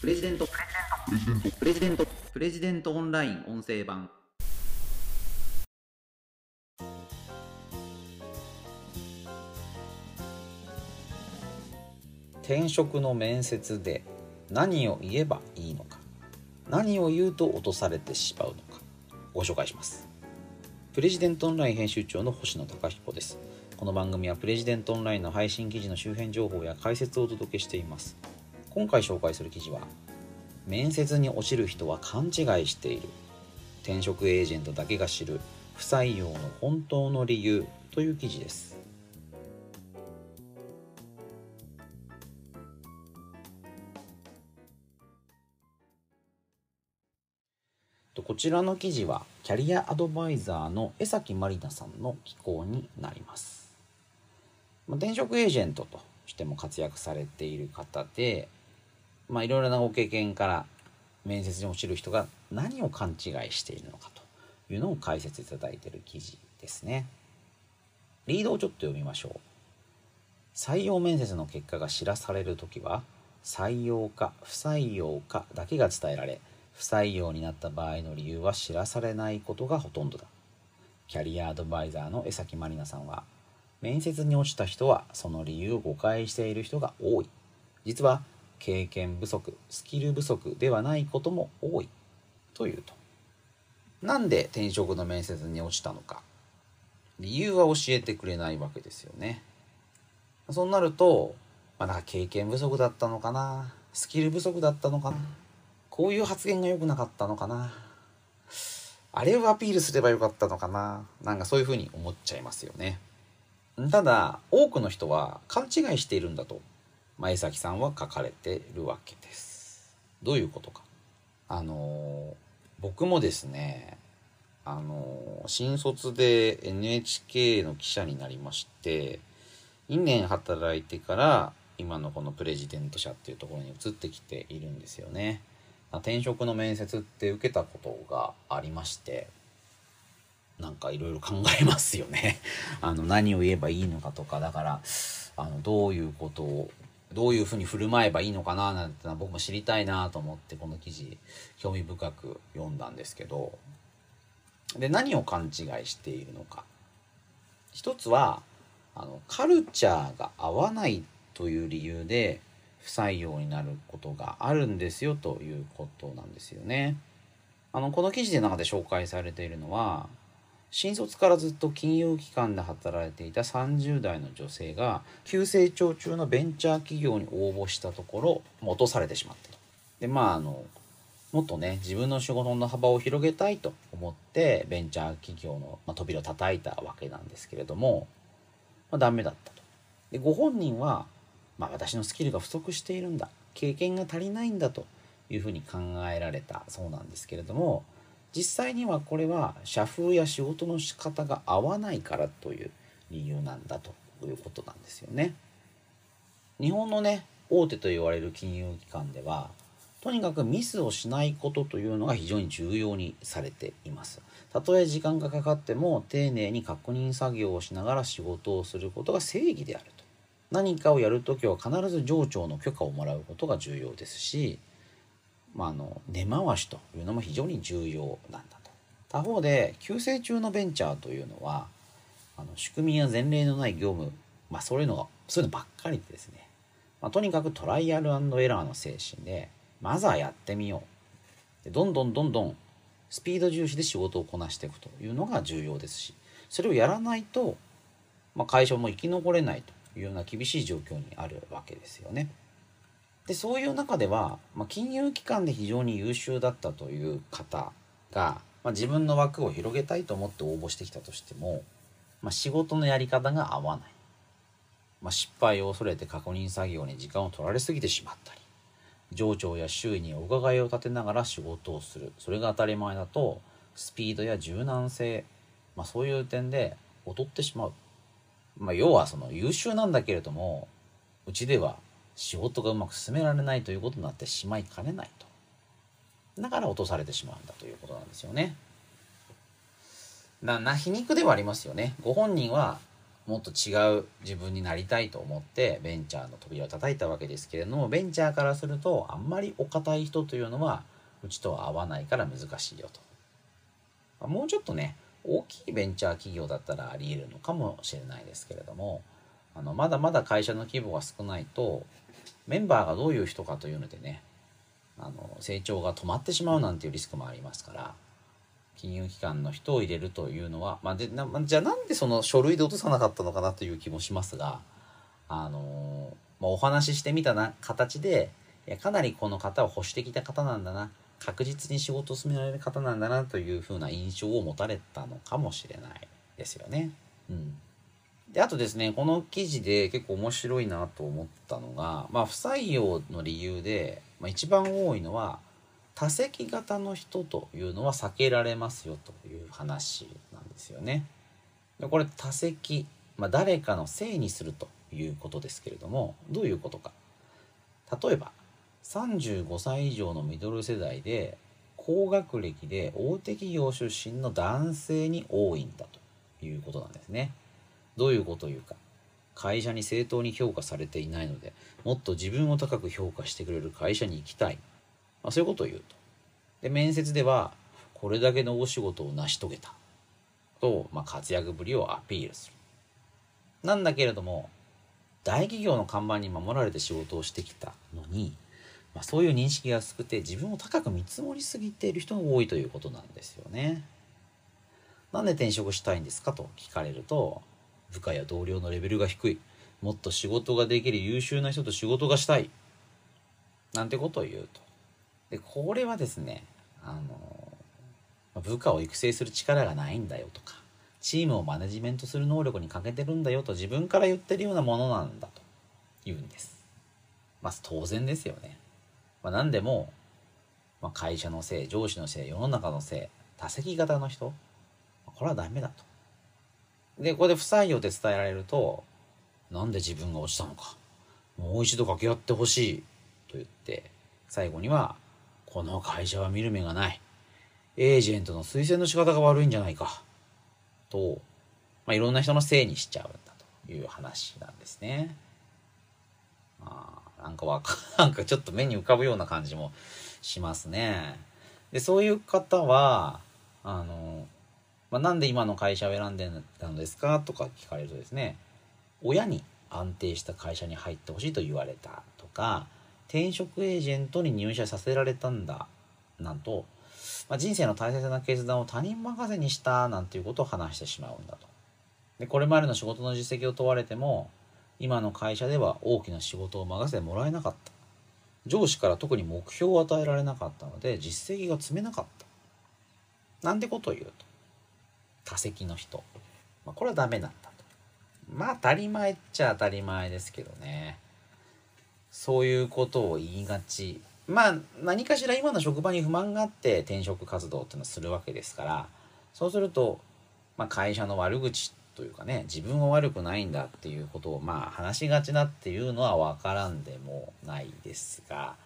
プレジデント。プレジデント。プレジデントオンライン音声版。転職の面接で何を言えばいいのか。何を言うと落とされてしまうのか。ご紹介します。プレジデントオンライン編集長の星野貴彦です。この番組はプレジデントオンラインの配信記事の周辺情報や解説をお届けしています。今回紹介する記事は面接に落ちる人は勘違いしている。転職エージェントだけが知る。不採用の本当の理由。という記事です。こちらの記事はキャリアアドバイザーの江崎まりなさんの寄稿になります。転職エージェントとしても活躍されている方でまあいろいろなご経験から面接に落ちる人が何を勘違いしているのかというのを解説いただいている記事ですね。リードをちょっと読みましょう。採用面接の結果が知らされる時は採用か不採用かだけが伝えられ不採用になった場合の理由は知らされないことがほとんどだ。キャリアアドバイザーの江崎まりなさんは面接に落ちた人はその理由を誤解している人が多い。実は経験不足スキル不足ではないことも多いというと。なんで転職の面接に落ちたのか。理由は教えてくれないわけですよね。そうなると、まあ、なんか経験不足だったのかな。スキル不足だったのかな。こういう発言が良くなかったのかな。あれをアピールすればよかったのかな。なんかそういうふうに思っちゃいますよね。ただ、多くの人は勘違いしているんだと、前崎さんは書かれてるわけです。どういうことか。あの、僕もですね、あの、新卒で NHK の記者になりまして、2年働いてから今のこのプレジデント社っていうところに移ってきているんですよね。転職の面接って受けたことがありましてなんかいろいろ考えますよね あの何を言えばいいのかとかだからあのどういうことをどういうふうに振る舞えばいいのかななんてのは僕も知りたいなと思ってこの記事興味深く読んだんですけどで何を勘違いしているのか一つはあのカルチャーが合わないという理由で不採用になることがあるんですよということなんですよね。あのこの記事の中で紹介されているのは新卒からずっと金融機関で働いていた30代の女性が急成長中のベンチャー企業に応募したところ落とされてしまったと。でまああのもっとね自分の仕事の幅を広げたいと思ってベンチャー企業の、まあ、扉を叩いたわけなんですけれども、まあ、ダメだったと。でご本人はまあ、私のスキルが不足しているんだ経験が足りないんだというふうに考えられたそうなんですけれども実際にはこれは社風や仕事の仕方が合わないからという理由なんだということなんですよね。日本のね大手と言われる金融機関ではとにかくミスをしないことというのが非常に重要にされています。たとえ時間がかかっても丁寧に確認作業をしながら仕事をすることが正義であると。何かをやるときは必ず上長の許可をもらうことが重要ですし、まあ、あの根回しというのも非常に重要なんだと。他方で急成中のベンチャーというのはあの仕組みや前例のない業務、まあ、そういうのがそういうのばっかりでですね、まあ、とにかくトライアルエラーの精神でまずはやってみようでどんどんどんどんスピード重視で仕事をこなしていくというのが重要ですしそれをやらないと、まあ、会社も生き残れないというような厳しい状況にあるわけですよね。でそういう中では、まあ、金融機関で非常に優秀だったという方が、まあ、自分の枠を広げたいと思って応募してきたとしても、まあ、仕事のやり方が合わない、まあ、失敗を恐れて確認作業に時間を取られすぎてしまったり上長や周囲にお伺いを立てながら仕事をする。それが当たり前だとスピードや柔軟性、まあ、そういう点で劣ってしまう。まあ、要はその優秀なんだけれどもうちでは仕事がうまく進められないということになってしまいかねないと。だから落とされてしまうんだということなんですよね。なな皮肉ではありますよね。ご本人はもっと違う自分になりたいと思ってベンチャーの扉を叩いたわけですけれどもベンチャーからするとあんまりお堅い人というのはうちとは合わないから難しいよと。もうちょっとね大きいベンチャー企業だったらありえるのかもしれないですけれどもあのまだまだ会社の規模が少ないとメンバーがどういう人かというのでねあの成長が止まってしまうなんていうリスクもありますから金融機関の人を入れるというのは、まあ、でなじゃあなんでその書類で落とさなかったのかなという気もしますが、あのまあ、お話ししてみたな形でいやかなりこの方は保守的な方なんだな確実に仕事を進められる方なんだなというふうな印象を持たれたのかもしれないですよね。うんであとですねこの記事で結構面白いなと思ったのが、まあ、不採用の理由で、まあ、一番多いのは多席型の人というのは避けられますよという話なんですよね。でこれ多席、まあ、誰かのせいにするということですけれどもどういうことか。例えば35歳以上のミドル世代で高学歴で大手企業出身の男性に多いんだということなんですね。どういうことを言うか。会社に正当に評価されていないのでもっと自分を高く評価してくれる会社に行きたい。まあ、そういうことを言うと。で、面接では、これだけの大仕事を成し遂げた。と、まあ、活躍ぶりをアピールする。なんだけれども、大企業の看板に守られて仕事をしてきたのに、まあ、そういう認識が薄くて自分を高く見積もりすぎている人が多いということなんですよね。なんで転職したいんですかと聞かれると、部下や同僚のレベルが低い。もっと仕事ができる優秀な人と仕事がしたい。なんてことを言うと。でこれはですねあの部下を育成する力がないんだよとかチームをマネジメントする能力に欠けてるんだよと自分から言ってるようなものなんだと言うんです。まあ当然ですよね。まあ、何でも、まあ、会社のせい上司のせい世の中のせい多席型の人これはダメだと。でここで不採用って伝えられるとなんで自分が落ちたのかもう一度掛け合ってほしいと言って最後にはこの会社は見る目がない。エージェントの推薦の仕方が悪いんじゃないか。と、まあ、いろんな人のせいにしちゃうんだという話なんですね。まあ、なんかわか、なんかちょっと目に浮かぶような感じもしますね。で、そういう方は、あの、まあ、なんで今の会社を選んでたのですかとか聞かれるとですね、親に安定した会社に入ってほしいと言われたとか、転職エージェントに入社させられたんだなんと、まあ、人生の大切な決断を他人任せにしたなんていうことを話してしまうんだと。でこれまでの仕事の実績を問われても今の会社では大きな仕事を任せてもらえなかった。上司から特に目標を与えられなかったので実績が積めなかった。なんてことを言うと。多席の人、まあ、これはダメなんだと。まあ当たり前っちゃ当たり前ですけどね。そういうことを言いがち。まあ何かしら今の職場に不満があって転職活動っていうのをするわけですから。そうすると、まあ、会社の悪口というかね自分は悪くないんだっていうことをまあ話しがちだっていうのは分からんでもないですが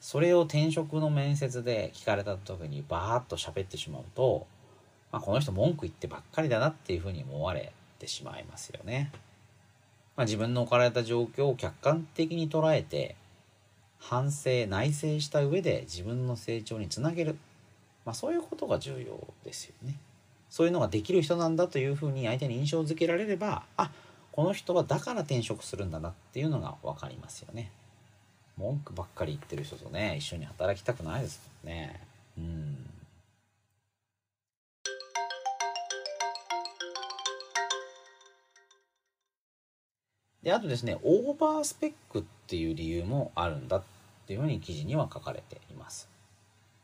それを転職の面接で聞かれた時にバーッと喋ってしまうと、まあ、この人文句言ってばっかりだなっていうふうに思われてしまいますよね。まあ、自分の置かれた状況を客観的に捉えて反省内省した上で自分の成長につなげる、まあ、そういうことが重要ですよね。そういうのができる人なんだというふうに相手に印象づけられればあこの人はだから転職するんだなっていうのが分かりますよね。文句ばっかり言ってる人とね一緒に働きたくないですもんね。うんであとですねオーバースペックっていう理由もあるんだっていうふうに記事には書かれています。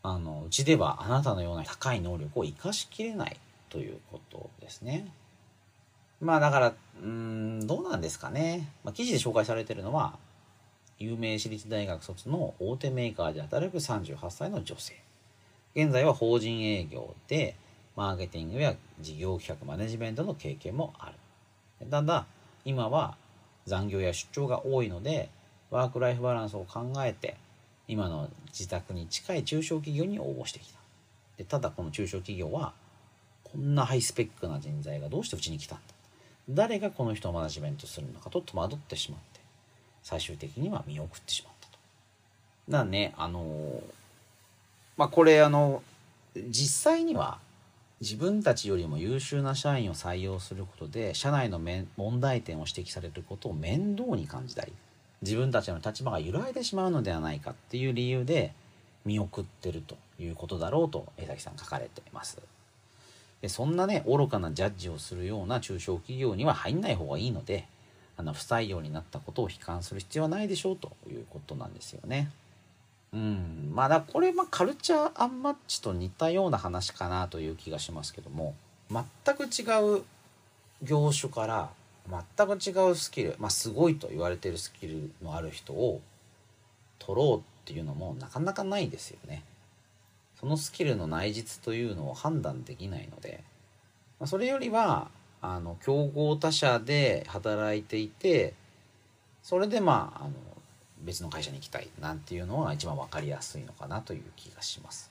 あのうちではあなたのような高い能力を生かしきれないということですね。まあだからうんどうなんですかね、まあ、記事で紹介されてるのは有名私立大学卒の大手メーカーで働く38歳の女性。現在は法人営業でマーケティングや事業企画マネジメントの経験もある。ただん今は残業や出張が多いのでワーク・ライフ・バランスを考えて今の自宅に近い中小企業に応募してきたでただこの中小企業はこんなハイスペックな人材がどうしてうちに来たんだ誰がこの人をマネジメントするのかと戸惑ってしまって最終的には見送ってしまったと。だねあのまあこれあの実際には自分たちよりも優秀な社員を採用することで社内の問題点を指摘されることを面倒に感じたり自分たちの立場が揺らいでしまうのではないかっていう理由で見送ってるということだろうと江崎さん書かれています。でそんなね愚かなジャッジをするような中小企業には入んない方がいいのであの不採用になったことを悲観する必要はないでしょうということなんですよね。うん、まあだこれ、まあ、カルチャーアンマッチと似たような話かなという気がしますけども全く違う業種から全く違うスキル、まあ、すごいと言われてるスキルのある人を取ろうっていうのもなかなかないですよね。そのスキルの内実というのを判断できないので、まあ、それよりはあの競合他社で働いていてそれでまああの別の会社に行きたいなんていうのは一番分かりやすいのかなという気がします。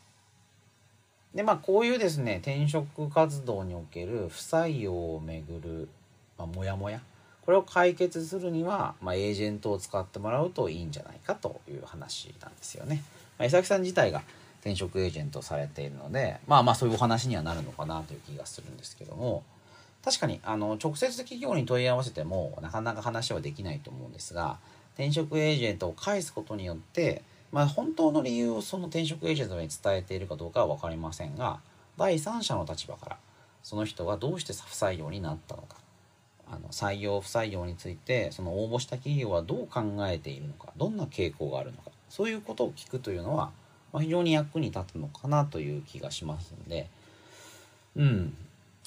でまあこういうですね転職活動における不採用をめぐる、ま、モヤモヤこれを解決するには、まあ、エージェントを使ってもらうといいんじゃないかという話なんですよね。まあ、江崎さん自体が転職エージェントされているのでまあまあそういうお話にはなるのかなという気がするんですけども確かにあの直接企業に問い合わせてもなかなか話はできないと思うんですが転職エージェントを返すことによって、まあ、本当の理由をその転職エージェントに伝えているかどうかは分かりませんが第三者の立場からその人がどうして不採用になったのかあの採用不採用についてその応募した企業はどう考えているのかどんな傾向があるのかそういうことを聞くというのは、まあ、非常に役に立つのかなという気がしますのでうん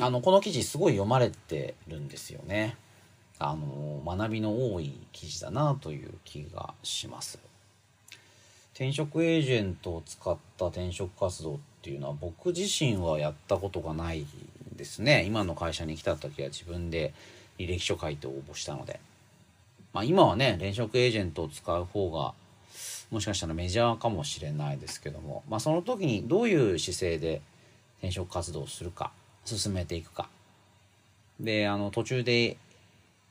あのこの記事すごい読まれてるんですよね。あの学びの多い記事だなという気がします。転職エージェントを使った転職活動っていうのは僕自身はやったことがないですね。今の会社に来た時は自分で履歴書書いて応募したので。まあ今はね、転職エージェントを使う方がもしかしたらメジャーかもしれないですけども、まあその時にどういう姿勢で転職活動をするか、進めていくか。で、あの途中で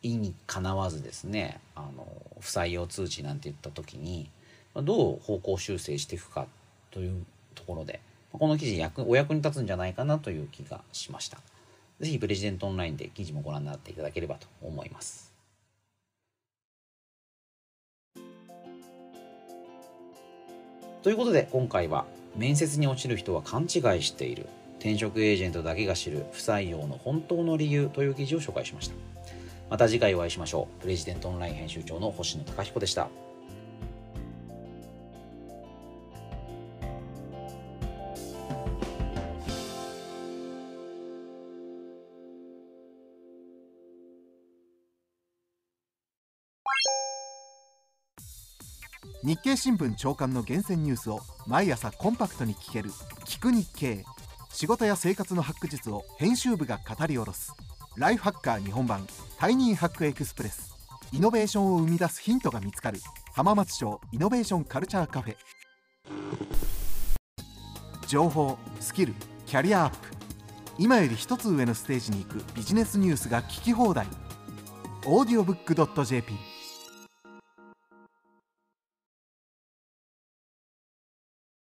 意にかなわずですねあの不採用通知なんて言った時にどう方向修正していくかというところでこの記事役お役に立つんじゃないかなという気がしました。是非プレジデントオンラインで記事もご覧になっていただければと思います。ということで今回は面接に落ちる人は勘違いしている転職エージェントだけが知る不採用の本当の理由という記事を紹介しました。また次回お会いしましょう。プレジデントオンライン編集長の星野貴彦でした。日経新聞朝刊の厳選ニュースを毎朝コンパクトに聞ける「聞く日経」仕事や生活のハック術を編集部が語り下ろす。ライフハッカー日本版タイニーハックエクスプレス。イノベーションを生み出すヒントが見つかる。浜松町イノベーションカルチャーカフェ。情報スキルキャリアアップ。今より一つ上のステージに行くビジネスニュースが聞き放題。オ